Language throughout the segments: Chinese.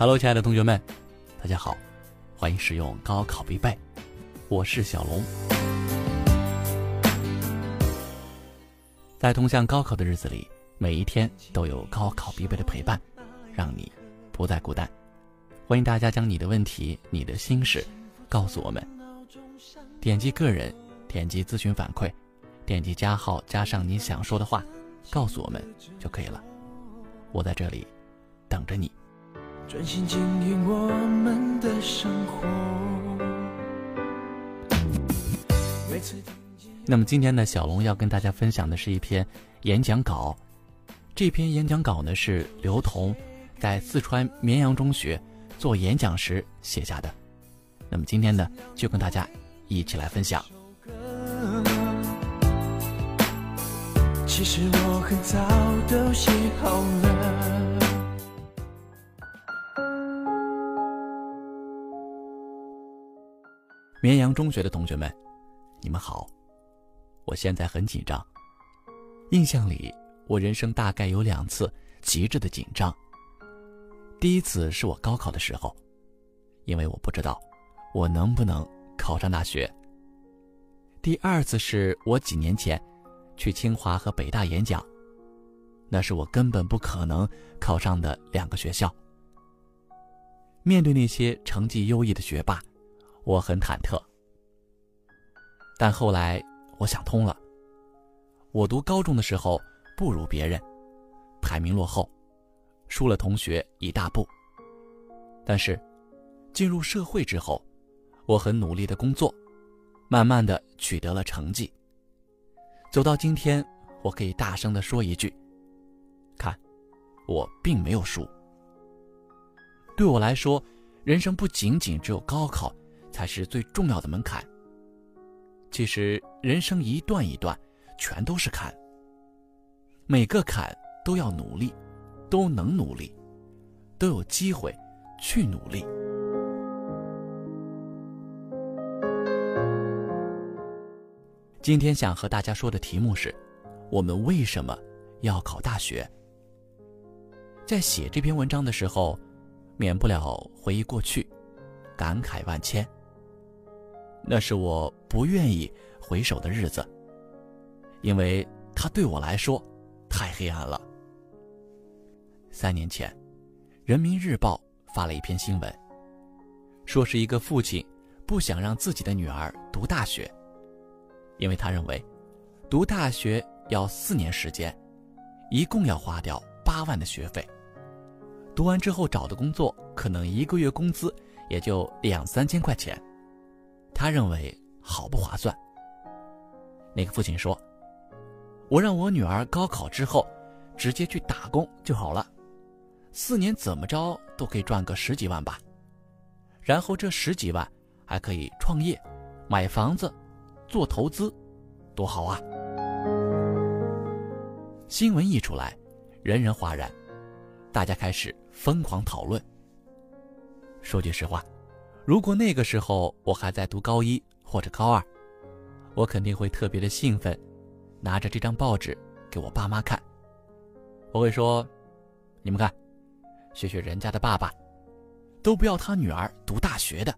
Hello，亲爱的同学们，大家好，欢迎使用高考必备，我是小龙。在通向高考的日子里，每一天都有高考必备的陪伴，让你不再孤单。欢迎大家将你的问题、你的心事告诉我们。点击个人，点击咨询反馈，点击加号加上你想说的话，告诉我们就可以了。我在这里等着你。专心经营我们的生活。那么今天呢，小龙要跟大家分享的是一篇演讲稿。这篇演讲稿呢是刘同在四川绵阳中学做演讲时写下的。那么今天呢，就跟大家一起来分享。其实我很早都写好了。绵阳中学的同学们，你们好！我现在很紧张。印象里，我人生大概有两次极致的紧张。第一次是我高考的时候，因为我不知道我能不能考上大学。第二次是我几年前去清华和北大演讲，那是我根本不可能考上的两个学校。面对那些成绩优异的学霸。我很忐忑，但后来我想通了。我读高中的时候不如别人，排名落后，输了同学一大步。但是进入社会之后，我很努力的工作，慢慢的取得了成绩。走到今天，我可以大声的说一句：看，我并没有输。对我来说，人生不仅仅只有高考。才是最重要的门槛。其实人生一段一段，全都是坎。每个坎都要努力，都能努力，都有机会去努力。今天想和大家说的题目是：我们为什么要考大学？在写这篇文章的时候，免不了回忆过去，感慨万千。那是我不愿意回首的日子，因为它对我来说太黑暗了。三年前，《人民日报》发了一篇新闻，说是一个父亲不想让自己的女儿读大学，因为他认为，读大学要四年时间，一共要花掉八万的学费，读完之后找的工作可能一个月工资也就两三千块钱。他认为好不划算。那个父亲说：“我让我女儿高考之后，直接去打工就好了，四年怎么着都可以赚个十几万吧。然后这十几万还可以创业、买房子、做投资，多好啊！”新闻一出来，人人哗然，大家开始疯狂讨论。说句实话。如果那个时候我还在读高一或者高二，我肯定会特别的兴奋，拿着这张报纸给我爸妈看。我会说：“你们看，学学人家的爸爸，都不要他女儿读大学的。”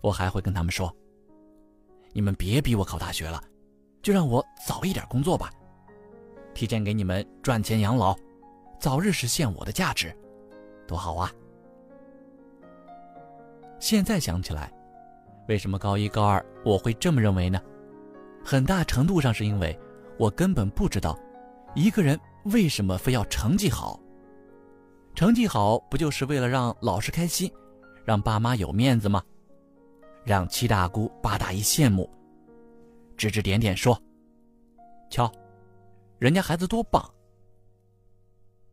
我还会跟他们说：“你们别逼我考大学了，就让我早一点工作吧，提前给你们赚钱养老，早日实现我的价值，多好啊！”现在想起来，为什么高一高二我会这么认为呢？很大程度上是因为我根本不知道，一个人为什么非要成绩好。成绩好不就是为了让老师开心，让爸妈有面子吗？让七大姑八大姨羡慕，指指点点说：“瞧，人家孩子多棒。”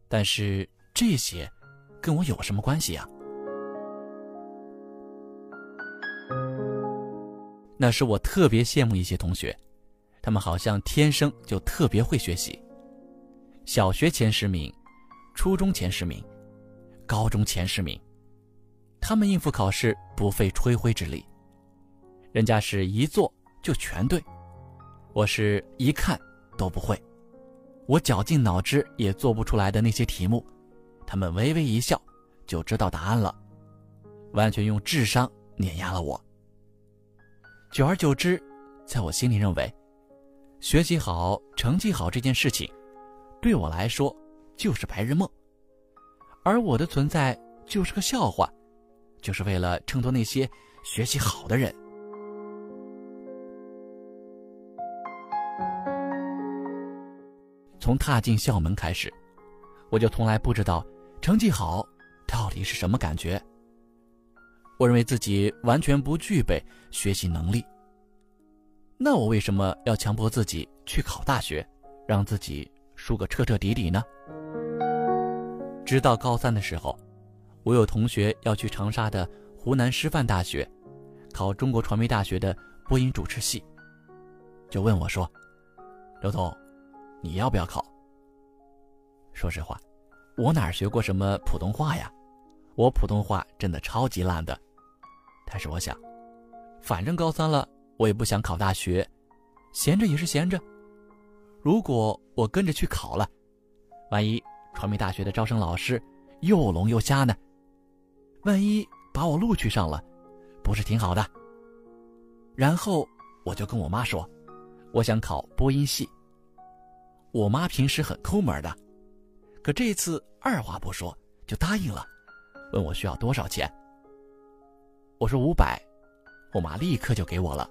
但是这些，跟我有什么关系呀？那是我特别羡慕一些同学，他们好像天生就特别会学习。小学前十名，初中前十名，高中前十名，他们应付考试不费吹灰之力。人家是一做就全对，我是一看都不会，我绞尽脑汁也做不出来的那些题目，他们微微一笑就知道答案了，完全用智商碾压了我。久而久之，在我心里认为，学习好、成绩好这件事情，对我来说就是白日梦，而我的存在就是个笑话，就是为了衬托那些学习好的人。从踏进校门开始，我就从来不知道成绩好到底是什么感觉。我认为自己完全不具备学习能力。那我为什么要强迫自己去考大学，让自己输个彻彻底底呢？直到高三的时候，我有同学要去长沙的湖南师范大学考中国传媒大学的播音主持系，就问我说：“刘总。”你要不要考？说实话，我哪学过什么普通话呀？我普通话真的超级烂的。但是我想，反正高三了，我也不想考大学，闲着也是闲着。如果我跟着去考了，万一传媒大学的招生老师又聋又瞎呢？万一把我录取上了，不是挺好的？然后我就跟我妈说，我想考播音系。我妈平时很抠门的，可这次二话不说就答应了，问我需要多少钱。我说五百，我妈立刻就给我了。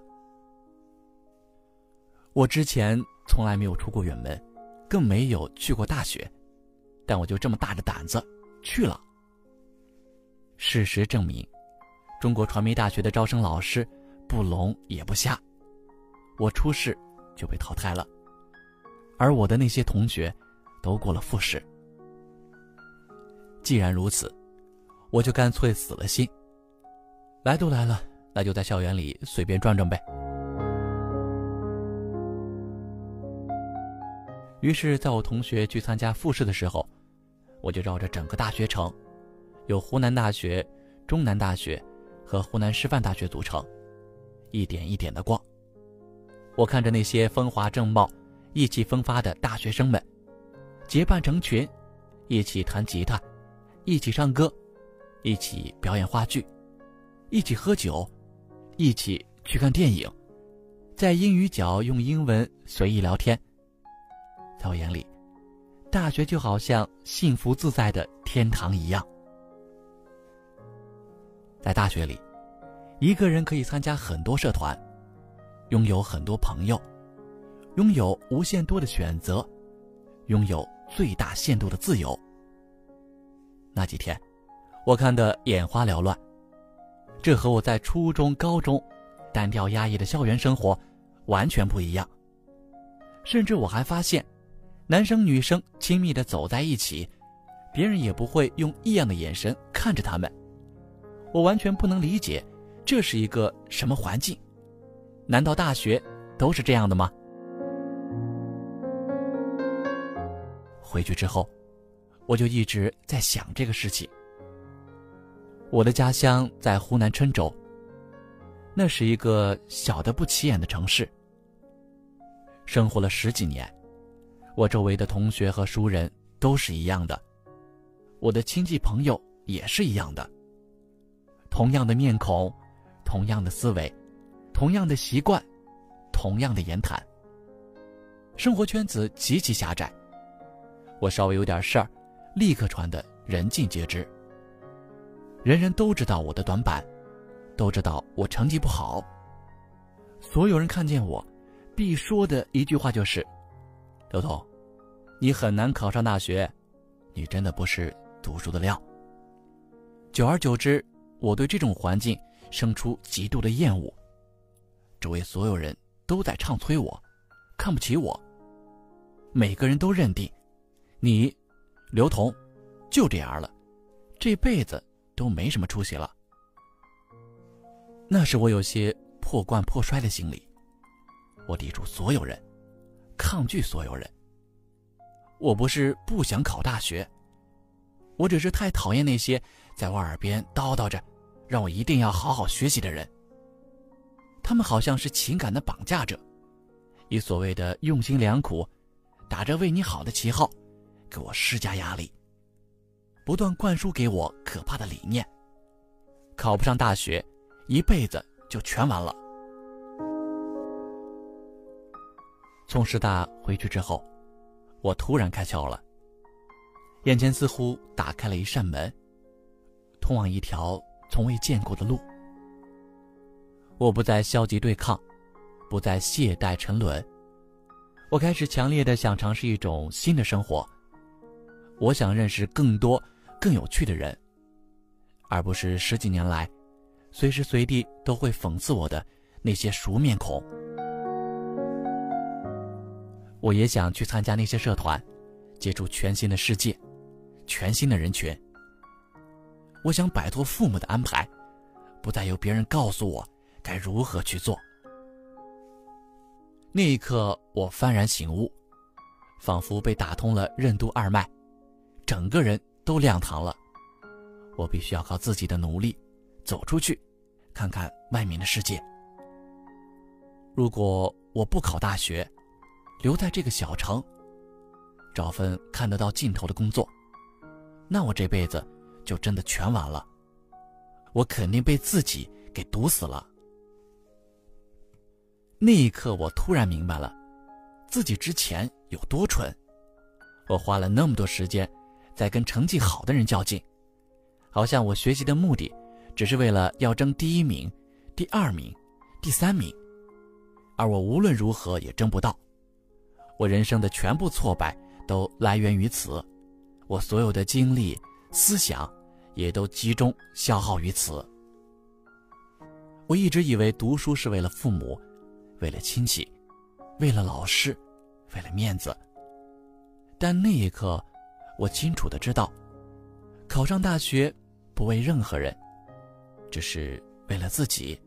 我之前从来没有出过远门，更没有去过大学，但我就这么大着胆子去了。事实证明，中国传媒大学的招生老师不聋也不瞎，我初试就被淘汰了。而我的那些同学，都过了复试。既然如此，我就干脆死了心。来都来了，那就在校园里随便转转呗。于是，在我同学去参加复试的时候，我就绕着整个大学城，由湖南大学、中南大学和湖南师范大学组成，一点一点的逛。我看着那些风华正茂。意气风发的大学生们，结伴成群，一起弹吉他，一起唱歌，一起表演话剧，一起喝酒，一起去看电影，在英语角用英文随意聊天。在我眼里，大学就好像幸福自在的天堂一样。在大学里，一个人可以参加很多社团，拥有很多朋友。拥有无限多的选择，拥有最大限度的自由。那几天，我看得眼花缭乱。这和我在初中、高中单调压抑的校园生活完全不一样。甚至我还发现，男生女生亲密的走在一起，别人也不会用异样的眼神看着他们。我完全不能理解，这是一个什么环境？难道大学都是这样的吗？回去之后，我就一直在想这个事情。我的家乡在湖南郴州，那是一个小的不起眼的城市。生活了十几年，我周围的同学和熟人都是一样的，我的亲戚朋友也是一样的。同样的面孔，同样的思维，同样的习惯，同样的言谈。生活圈子极其狭窄。我稍微有点事儿，立刻传的人尽皆知。人人都知道我的短板，都知道我成绩不好。所有人看见我，必说的一句话就是：“刘总，你很难考上大学，你真的不是读书的料。”久而久之，我对这种环境生出极度的厌恶。周围所有人都在唱催我，看不起我。每个人都认定。你，刘同，就这样了，这辈子都没什么出息了。那时我有些破罐破摔的心理，我抵触所有人，抗拒所有人。我不是不想考大学，我只是太讨厌那些在我耳边叨叨着，让我一定要好好学习的人。他们好像是情感的绑架者，以所谓的用心良苦，打着为你好的旗号。给我施加压力，不断灌输给我可怕的理念。考不上大学，一辈子就全完了。从师大回去之后，我突然开窍了，眼前似乎打开了一扇门，通往一条从未见过的路。我不再消极对抗，不再懈怠沉沦，我开始强烈的想尝试一种新的生活。我想认识更多更有趣的人，而不是十几年来随时随地都会讽刺我的那些熟面孔。我也想去参加那些社团，接触全新的世界，全新的人群。我想摆脱父母的安排，不再由别人告诉我该如何去做。那一刻，我幡然醒悟，仿佛被打通了任督二脉，整个人都亮堂了。我必须要靠自己的努力，走出去，看看外面的世界。如果我不考大学，留在这个小城，找份看得到尽头的工作，那我这辈子就真的全完了。我肯定被自己给毒死了。那一刻，我突然明白了，自己之前有多蠢。我花了那么多时间，在跟成绩好的人较劲，好像我学习的目的，只是为了要争第一名、第二名、第三名，而我无论如何也争不到。我人生的全部挫败都来源于此，我所有的精力、思想也都集中消耗于此。我一直以为读书是为了父母，为了亲戚，为了老师，为了面子。但那一刻，我清楚的知道，考上大学不为任何人，只是为了自己，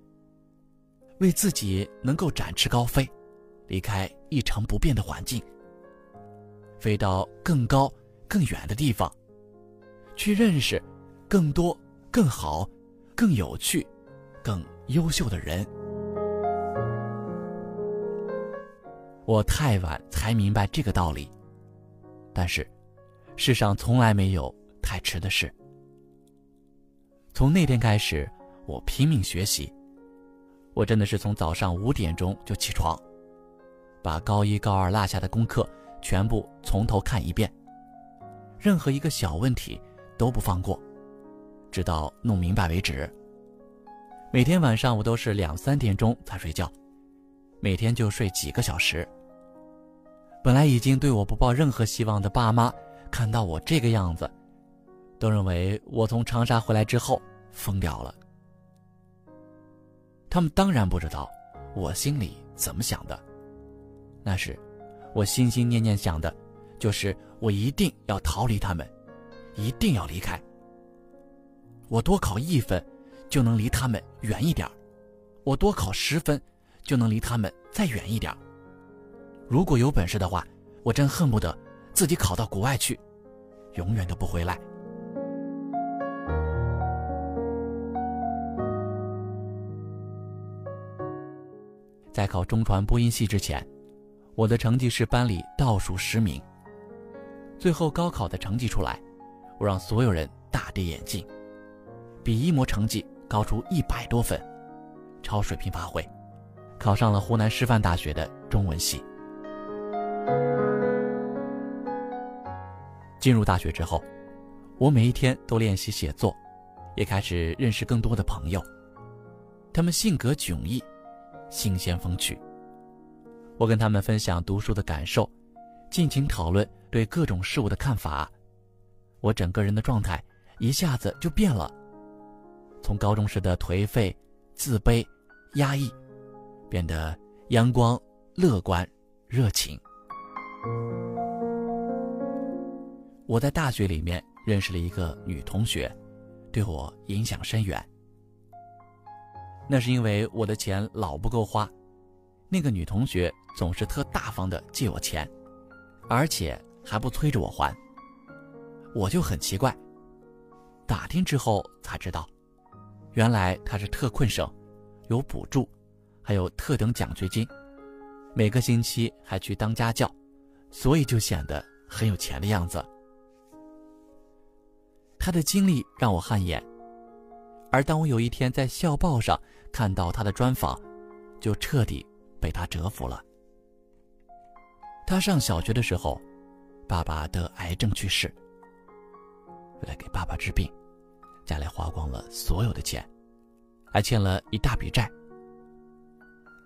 为自己能够展翅高飞。离开一成不变的环境，飞到更高、更远的地方，去认识更多、更好、更有趣、更优秀的人。我太晚才明白这个道理，但是世上从来没有太迟的事。从那天开始，我拼命学习，我真的是从早上五点钟就起床。把高一、高二落下的功课全部从头看一遍，任何一个小问题都不放过，直到弄明白为止。每天晚上我都是两三点钟才睡觉，每天就睡几个小时。本来已经对我不抱任何希望的爸妈，看到我这个样子，都认为我从长沙回来之后疯掉了。他们当然不知道我心里怎么想的。那时，我心心念念想的，就是我一定要逃离他们，一定要离开。我多考一分，就能离他们远一点我多考十分，就能离他们再远一点如果有本事的话，我真恨不得自己考到国外去，永远都不回来。在考中传播音系之前。我的成绩是班里倒数十名。最后高考的成绩出来，我让所有人大跌眼镜，比一模成绩高出一百多分，超水平发挥，考上了湖南师范大学的中文系。进入大学之后，我每一天都练习写作，也开始认识更多的朋友，他们性格迥异，新鲜风趣。我跟他们分享读书的感受，尽情讨论对各种事物的看法。我整个人的状态一下子就变了，从高中时的颓废、自卑、压抑，变得阳光、乐观、热情。我在大学里面认识了一个女同学，对我影响深远。那是因为我的钱老不够花。那个女同学总是特大方的借我钱，而且还不催着我还。我就很奇怪，打听之后才知道，原来她是特困生，有补助，还有特等奖学金，每个星期还去当家教，所以就显得很有钱的样子。他的经历让我汗颜。而当我有一天在校报上看到他的专访，就彻底被他折服了。他上小学的时候，爸爸得癌症去世。为了给爸爸治病，家里花光了所有的钱，还欠了一大笔债。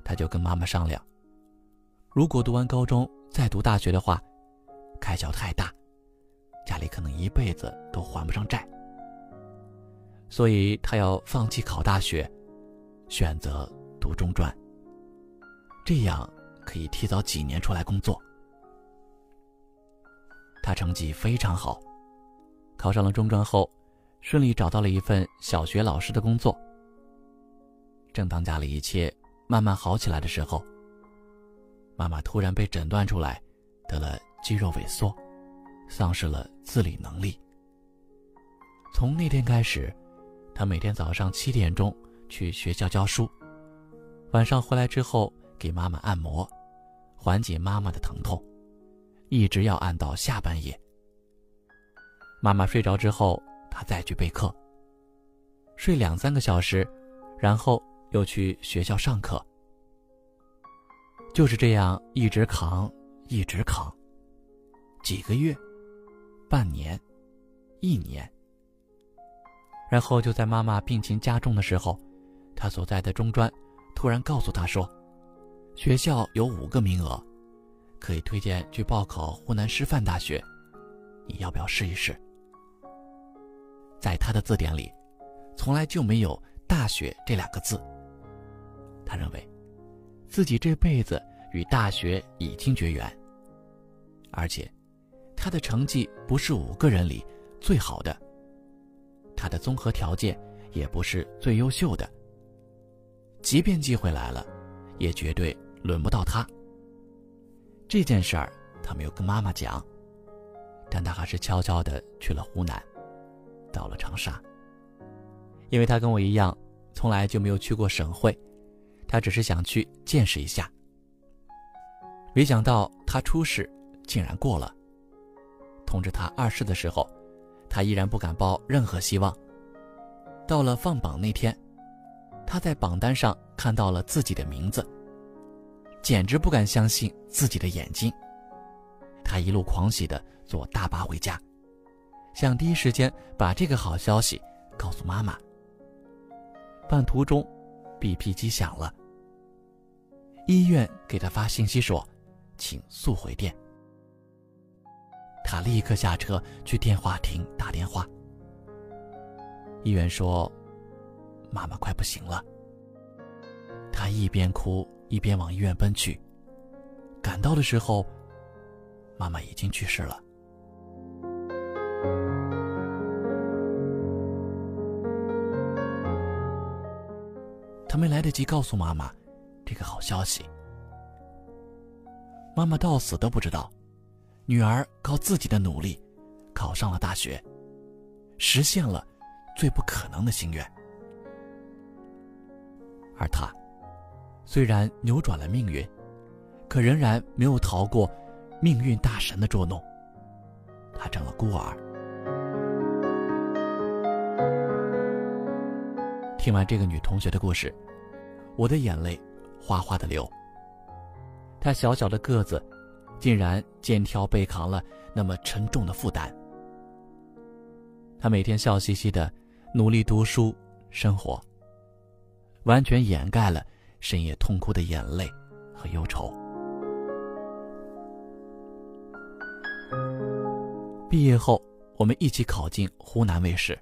他就跟妈妈商量，如果读完高中再读大学的话，开销太大，家里可能一辈子都还不上债。所以他要放弃考大学，选择读中专。这样可以提早几年出来工作。他成绩非常好，考上了中专后，顺利找到了一份小学老师的工作。正当家里一切慢慢好起来的时候，妈妈突然被诊断出来得了肌肉萎缩，丧失了自理能力。从那天开始，他每天早上七点钟去学校教书，晚上回来之后给妈妈按摩，缓解妈妈的疼痛。一直要按到下半夜。妈妈睡着之后，他再去备课，睡两三个小时，然后又去学校上课。就是这样一直扛，一直扛。几个月，半年，一年。然后就在妈妈病情加重的时候，他所在的中专突然告诉他说，学校有五个名额。可以推荐去报考湖南师范大学，你要不要试一试？在他的字典里，从来就没有“大学”这两个字。他认为，自己这辈子与大学已经绝缘，而且，他的成绩不是五个人里最好的，他的综合条件也不是最优秀的。即便机会来了，也绝对轮不到他。这件事儿他没有跟妈妈讲，但他还是悄悄的去了湖南，到了长沙。因为他跟我一样，从来就没有去过省会，他只是想去见识一下。没想到他初试竟然过了，通知他二试的时候，他依然不敢抱任何希望。到了放榜那天，他在榜单上看到了自己的名字。简直不敢相信自己的眼睛。他一路狂喜的坐大巴回家，想第一时间把这个好消息告诉妈妈。半途中，BP 机响了。医院给他发信息说：“请速回电。”他立刻下车去电话亭打电话。医院说：“妈妈快不行了。”他一边哭。一边往医院奔去，赶到的时候，妈妈已经去世了。他没来得及告诉妈妈这个好消息。妈妈到死都不知道，女儿靠自己的努力考上了大学，实现了最不可能的心愿，而他。虽然扭转了命运，可仍然没有逃过命运大神的捉弄。他成了孤儿。听完这个女同学的故事，我的眼泪哗哗的流。她小小的个子，竟然肩挑背扛了那么沉重的负担。他每天笑嘻嘻的努力读书生活，完全掩盖了。深夜痛哭的眼泪和忧愁。毕业后，我们一起考进湖南卫视。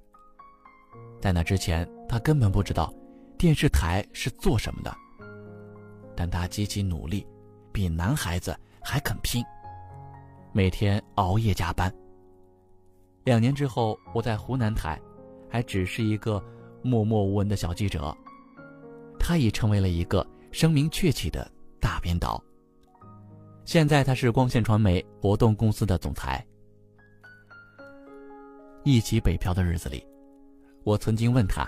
在那之前，他根本不知道电视台是做什么的。但他极其努力，比男孩子还肯拼，每天熬夜加班。两年之后，我在湖南台，还只是一个默默无闻的小记者。他已成为了一个声名鹊起的大编导。现在他是光线传媒活动公司的总裁。一起北漂的日子里，我曾经问他：“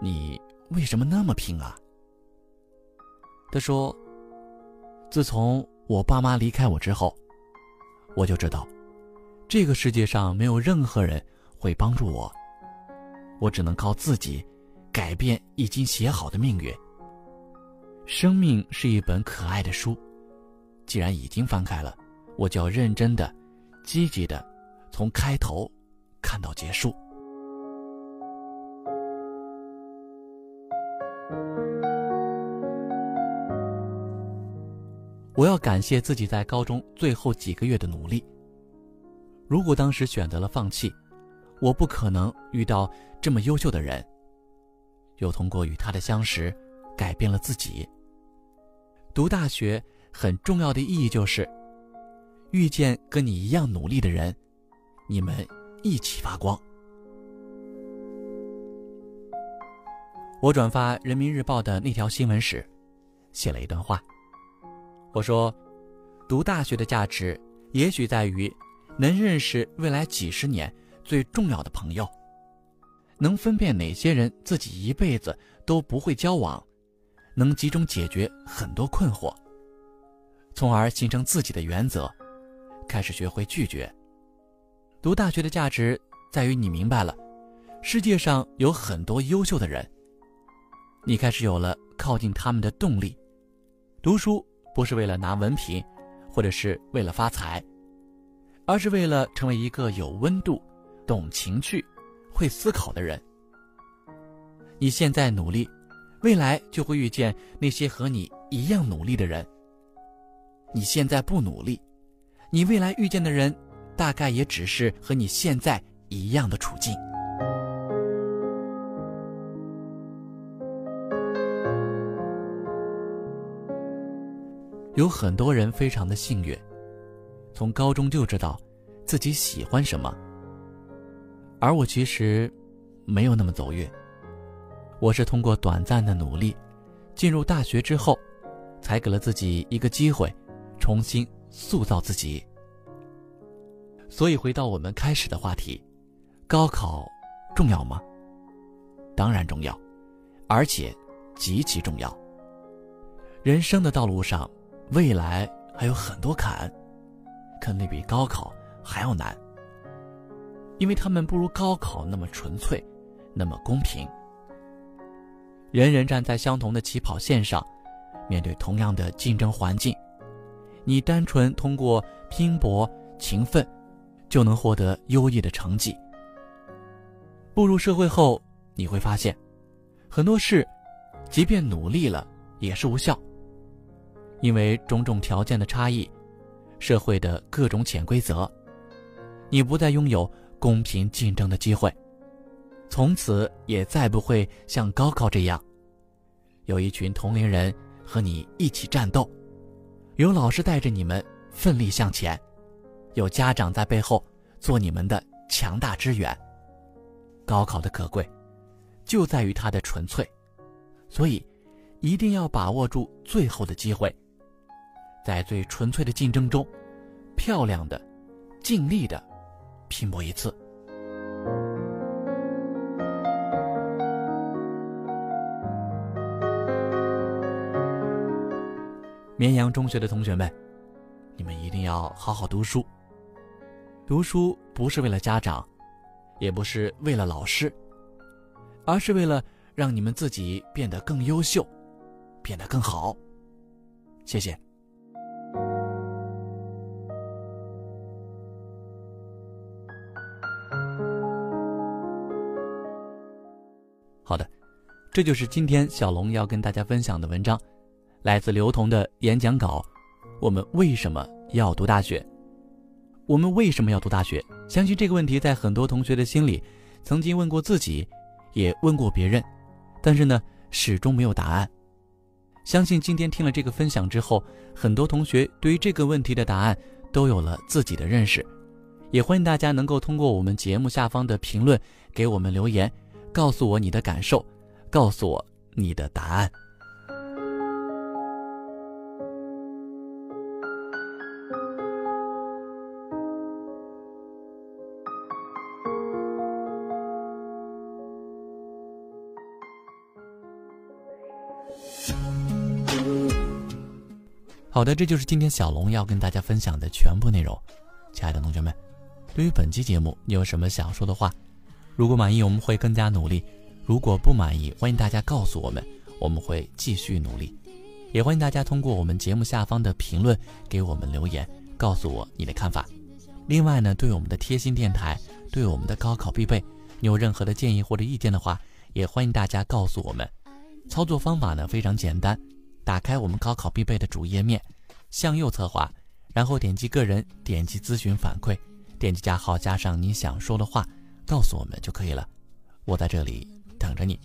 你为什么那么拼啊？”他说：“自从我爸妈离开我之后，我就知道，这个世界上没有任何人会帮助我。我只能靠自己，改变已经写好的命运。生命是一本可爱的书，既然已经翻开了，我就要认真的、积极的，从开头看到结束。我要感谢自己在高中最后几个月的努力。如果当时选择了放弃，我不可能遇到这么优秀的人。又通过与他的相识，改变了自己。读大学很重要的意义就是，遇见跟你一样努力的人，你们一起发光。我转发人民日报的那条新闻时，写了一段话。我说，读大学的价值，也许在于能认识未来几十年最重要的朋友，能分辨哪些人自己一辈子都不会交往，能集中解决很多困惑，从而形成自己的原则，开始学会拒绝。读大学的价值在于你明白了，世界上有很多优秀的人，你开始有了靠近他们的动力。读书。不是为了拿文凭，或者是为了发财，而是为了成为一个有温度、懂情趣、会思考的人。你现在努力，未来就会遇见那些和你一样努力的人。你现在不努力，你未来遇见的人，大概也只是和你现在一样的处境。有很多人非常的幸运，从高中就知道自己喜欢什么。而我其实没有那么走运，我是通过短暂的努力，进入大学之后，才给了自己一个机会，重新塑造自己。所以回到我们开始的话题，高考重要吗？当然重要，而且极其重要。人生的道路上。未来还有很多坎，肯定比高考还要难。因为他们不如高考那么纯粹，那么公平。人人站在相同的起跑线上，面对同样的竞争环境，你单纯通过拼搏勤奋，就能获得优异的成绩。步入社会后，你会发现，很多事，即便努力了，也是无效。因为种种条件的差异，社会的各种潜规则，你不再拥有公平竞争的机会，从此也再不会像高考这样，有一群同龄人和你一起战斗，有老师带着你们奋力向前，有家长在背后做你们的强大支援。高考的可贵，就在于它的纯粹，所以一定要把握住最后的机会。在最纯粹的竞争中，漂亮的、尽力的拼搏一次。绵阳中学的同学们，你们一定要好好读书。读书不是为了家长，也不是为了老师，而是为了让你们自己变得更优秀，变得更好。谢谢。好的，这就是今天小龙要跟大家分享的文章，来自刘同的演讲稿。我们为什么要读大学？我们为什么要读大学？相信这个问题在很多同学的心里，曾经问过自己，也问过别人，但是呢，始终没有答案。相信今天听了这个分享之后，很多同学对于这个问题的答案都有了自己的认识。也欢迎大家能够通过我们节目下方的评论给我们留言。告诉我你的感受，告诉我你的答案。好的，这就是今天小龙要跟大家分享的全部内容。亲爱的同学们，对于本期节目，你有什么想说的话？如果满意，我们会更加努力；如果不满意，欢迎大家告诉我们，我们会继续努力。也欢迎大家通过我们节目下方的评论给我们留言，告诉我你的看法。另外呢，对我们的贴心电台，对我们的高考必备，你有任何的建议或者意见的话，也欢迎大家告诉我们。操作方法呢非常简单，打开我们高考必备的主页面，向右侧滑，然后点击个人，点击咨询反馈，点击加号，加上你想说的话。告诉我们就可以了，我在这里等着你。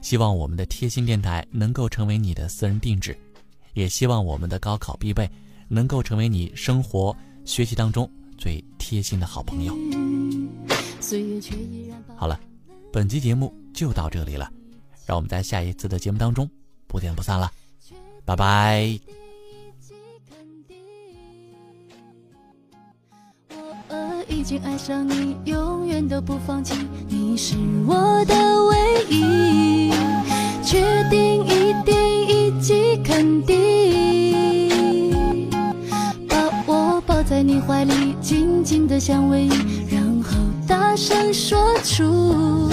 希望我们的贴心电台能够成为你的私人定制，也希望我们的高考必备能够成为你生活学习当中最贴心的好朋友。好了，本期节目就到这里了，让我们在下一次的节目当中不见不散了，拜拜。已经爱上你，永远都不放弃，你是我的唯一。确定一定以及肯定，把我抱在你怀里，紧紧的相偎依，然后大声说出，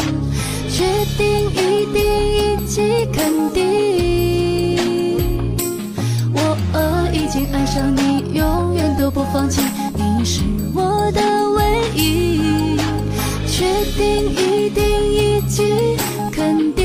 确定一定以及肯定，我已经爱上你，永远都不放弃，你是我的唯。确定一定以及肯定。